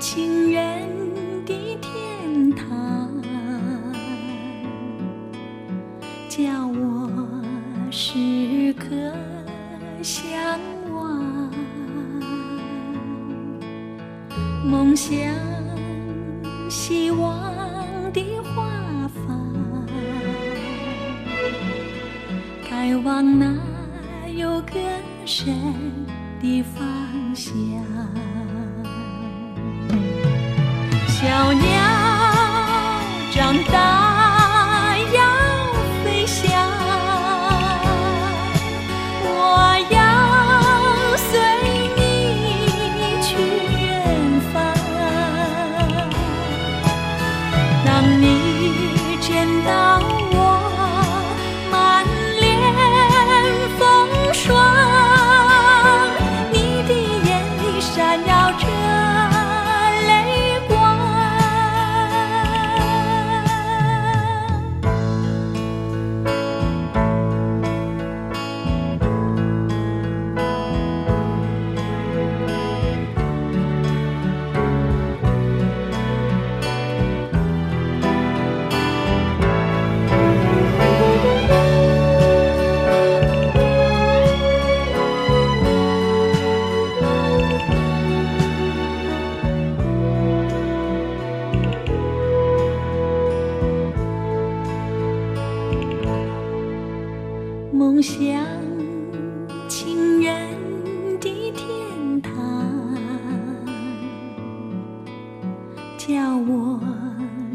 情人。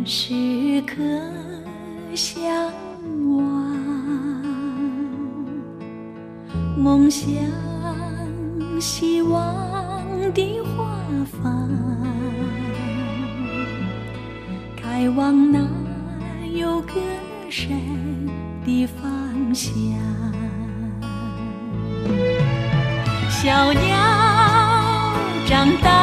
时刻向往。梦想希望的花房，开往那有歌声的方向。小鸟长大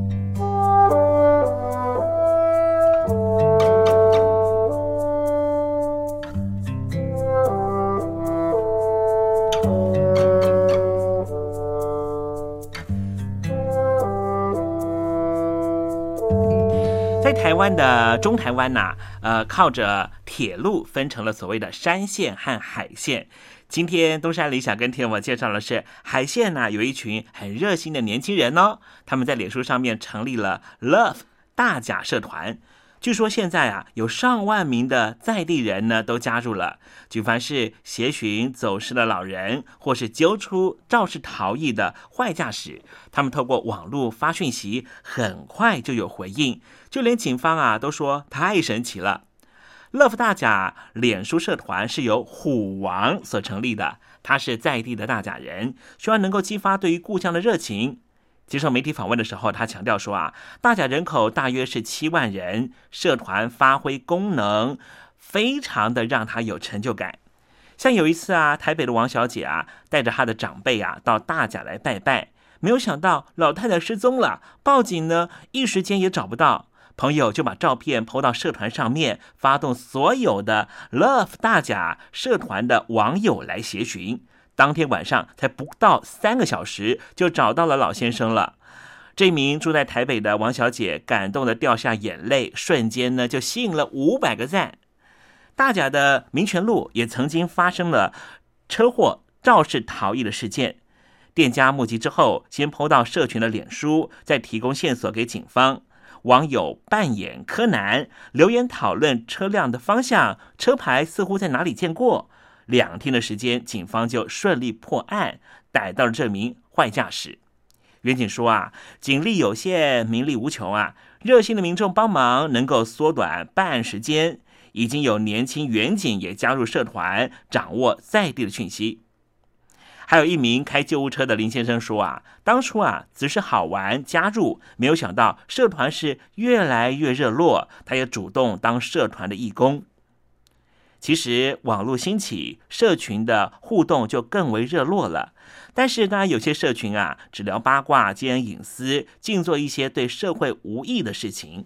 中台湾呐，呃，靠着铁路分成了所谓的山线和海线。今天东山里想跟听我介绍的是海线呢，有一群很热心的年轻人哦，他们在脸书上面成立了 Love 大甲社团。据说现在啊，有上万名的在地人呢都加入了。举凡是协寻走失的老人，或是揪出肇事逃逸的坏驾驶，他们透过网络发讯息，很快就有回应。就连警方啊都说太神奇了。乐福大甲脸书社团是由虎王所成立的，他是在地的大甲人，希望能够激发对于故乡的热情。接受媒体访问的时候，他强调说：“啊，大甲人口大约是七万人，社团发挥功能，非常的让他有成就感。像有一次啊，台北的王小姐啊，带着她的长辈啊到大甲来拜拜，没有想到老太太失踪了，报警呢，一时间也找不到，朋友就把照片抛到社团上面，发动所有的 Love 大甲社团的网友来协寻。”当天晚上才不到三个小时，就找到了老先生了。这名住在台北的王小姐感动的掉下眼泪，瞬间呢就吸引了五百个赞。大甲的民权路也曾经发生了车祸肇事逃逸的事件，店家目击之后，先抛到社群的脸书，再提供线索给警方。网友扮演柯南，留言讨论车辆的方向、车牌似乎在哪里见过。两天的时间，警方就顺利破案，逮到了这名坏驾驶。远警说啊，警力有限，民力无穷啊，热心的民众帮忙能够缩短办案时间。已经有年轻远警也加入社团，掌握在地的讯息。还有一名开救护车的林先生说啊，当初啊只是好玩加入，没有想到社团是越来越热络，他也主动当社团的义工。其实网络兴起，社群的互动就更为热络了。但是当然有些社群啊，只聊八卦、兼隐私，净做一些对社会无益的事情。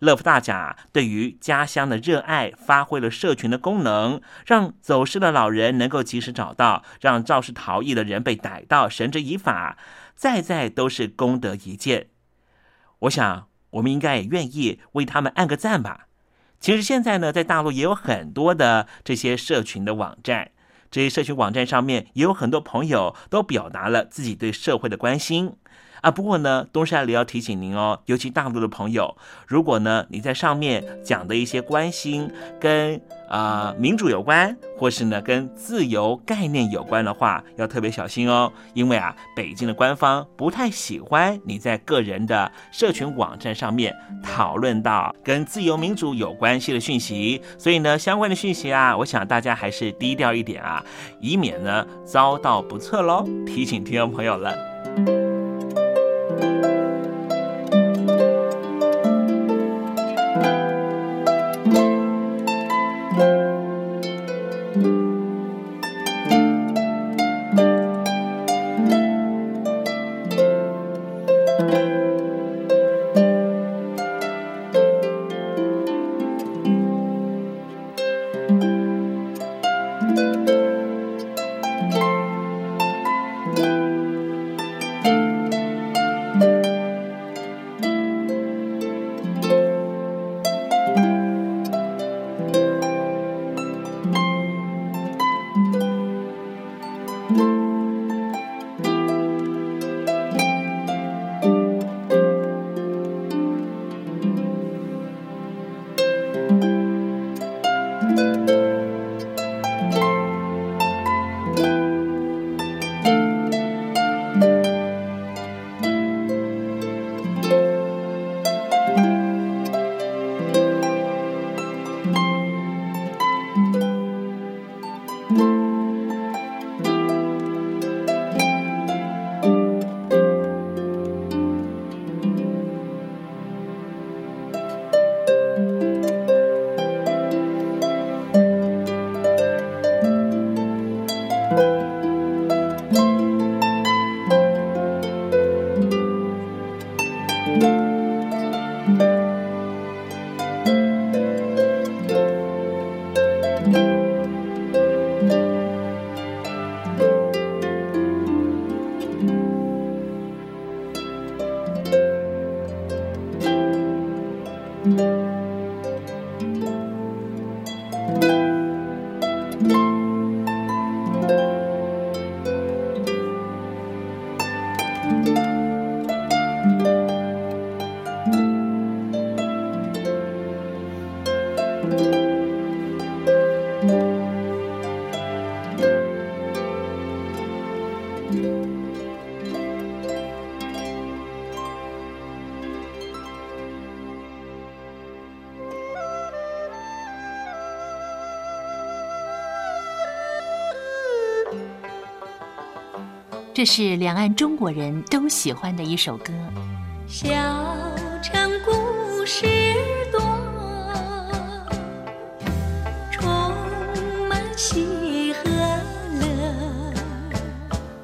乐福大甲对于家乡的热爱，发挥了社群的功能，让走失的老人能够及时找到，让肇事逃逸的人被逮到，绳之以法，再再都是功德一件。我想，我们应该也愿意为他们按个赞吧。其实现在呢，在大陆也有很多的这些社群的网站，这些社群网站上面也有很多朋友都表达了自己对社会的关心。啊，不过呢，东山里要提醒您哦，尤其大陆的朋友，如果呢你在上面讲的一些关心跟啊民主有关，或是呢跟自由概念有关的话，要特别小心哦，因为啊，北京的官方不太喜欢你在个人的社群网站上面讨论到跟自由民主有关系的讯息，所以呢，相关的讯息啊，我想大家还是低调一点啊，以免呢遭到不测喽。提醒听众朋友了。Thank you. 这是两岸中国人都喜欢的一首歌。小城故事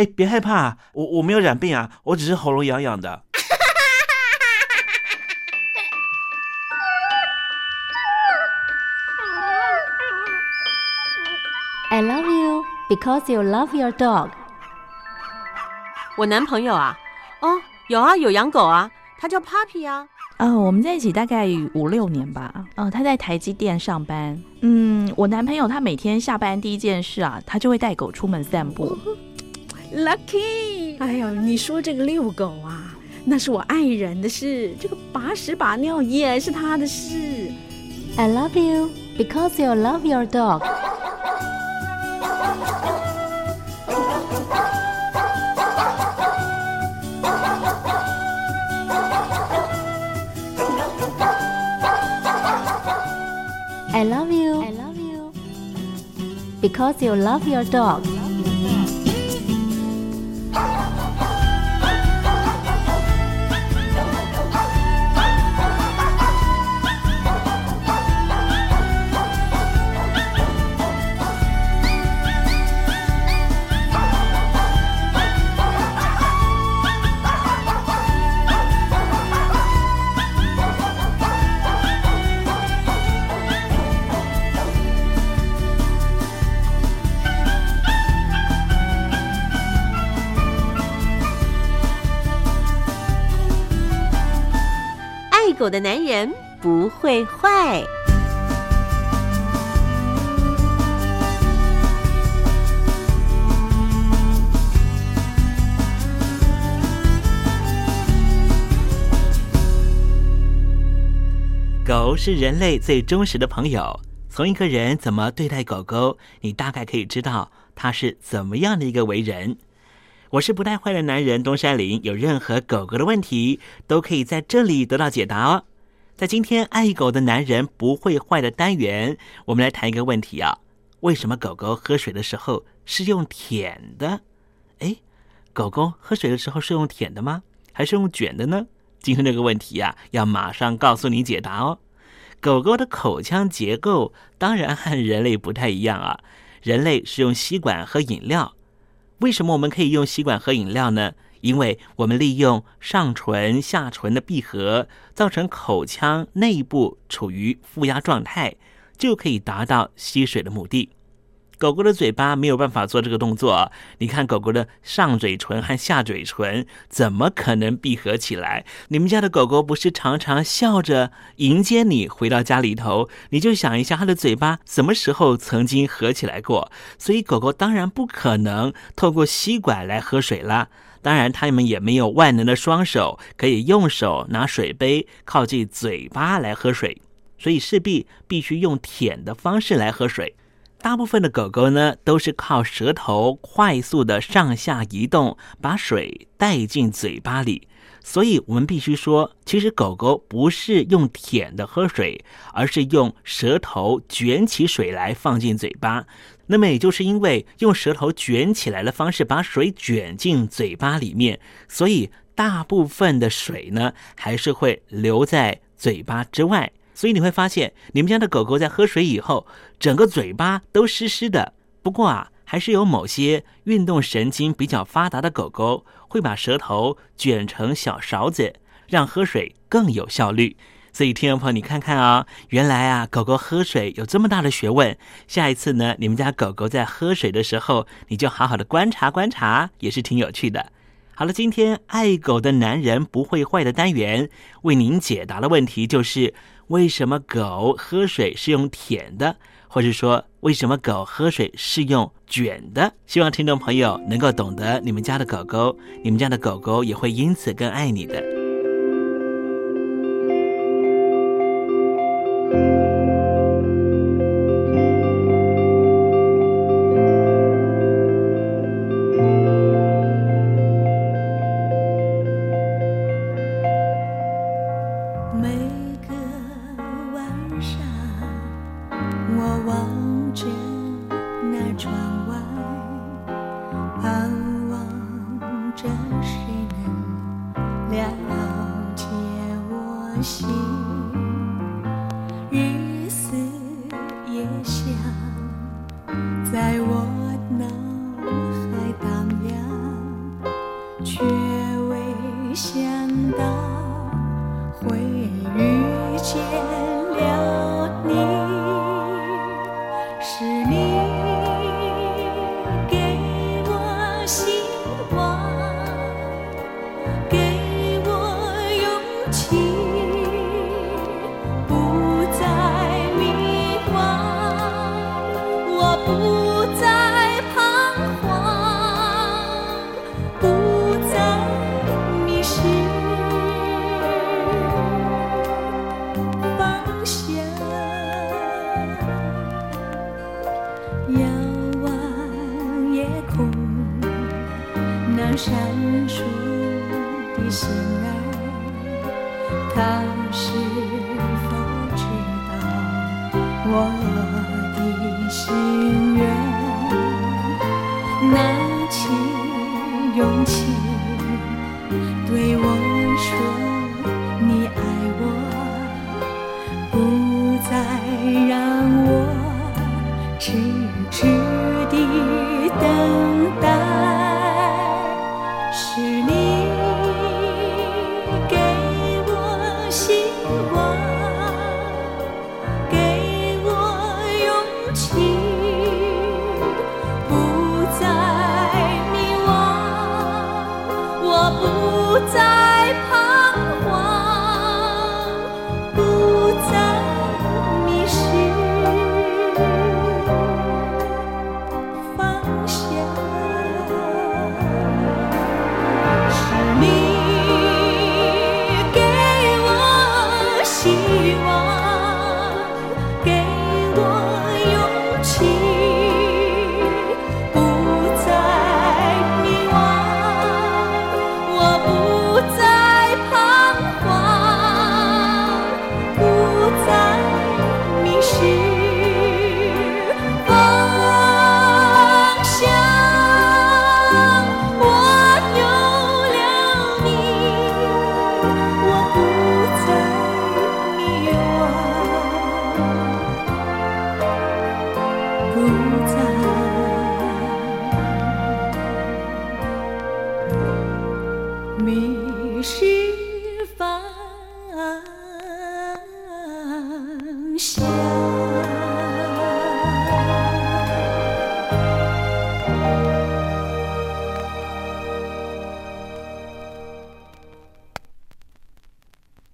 哎哎，别害怕，我我没有染病啊，我只是喉咙痒痒的。I love you because you love your dog。我男朋友啊，哦，有啊，有养狗啊，他叫 Puppy 啊。呃，我们在一起大概五六年吧。嗯、他在台积电上班。嗯，我男朋友他每天下班第一件事啊，他就会带狗出门散步。Lucky，哎呦，你说这个遛狗啊，那是我爱人的事，这个把屎把尿也是他的事。 I love you because you love your dog。 I love you. I love you. Because you love your dog. 狗的男人不会坏。狗是人类最忠实的朋友。从一个人怎么对待狗狗，你大概可以知道他是怎么样的一个为人。我是不带坏的男人东山林，有任何狗狗的问题，都可以在这里得到解答哦。在今天爱狗的男人不会坏的单元，我们来谈一个问题啊：为什么狗狗喝水的时候是用舔的？哎，狗狗喝水的时候是用舔的吗？还是用卷的呢？今天这个问题呀、要马上告诉你解答哦。狗狗的口腔结构当然和人类不太一样啊，人类是用吸管喝饮料。为什么我们可以用吸管喝饮料呢？因为我们利用上唇、下唇的闭合，造成口腔内部处于负压状态，就可以达到吸水的目的。狗狗的嘴巴没有办法做这个动作，你看狗狗的上嘴唇和下嘴唇怎么可能闭合起来？你们家的狗狗不是常常笑着迎接你回到家里头？你就想一下，它的嘴巴什么时候曾经合起来过？所以狗狗当然不可能透过吸管来喝水啦。当然，它们也没有万能的双手，可以用手拿水杯靠近嘴巴来喝水，所以势必必须用舔的方式来喝水。大部分的狗狗呢，都是靠舌头快速的上下移动，把水带进嘴巴里。所以，我们必须说，其实狗狗不是用舔的喝水，而是用舌头卷起水来放进嘴巴。那么，也就是因为用舌头卷起来的方式把水卷进嘴巴里面，所以大部分的水呢，还是会留在嘴巴之外。所以你会发现，你们家的狗狗在喝水以后，整个嘴巴都湿湿的。不过啊，还是有某些运动神经比较发达的狗狗，会把舌头卷成小勺子，让喝水更有效率。所以，听众朋友，你看看啊，原来啊，狗狗喝水有这么大的学问。下一次呢，你们家狗狗在喝水的时候，你就好好的观察观察，也是挺有趣的。好了，今天爱狗的男人不会坏的单元，为您解答的问题就是。为什么狗喝水是用舔的，或者说为什么狗喝水是用卷的？希望听众朋友能够懂得你们家的狗狗，你们家的狗狗也会因此更爱你的。却未相拿起勇气。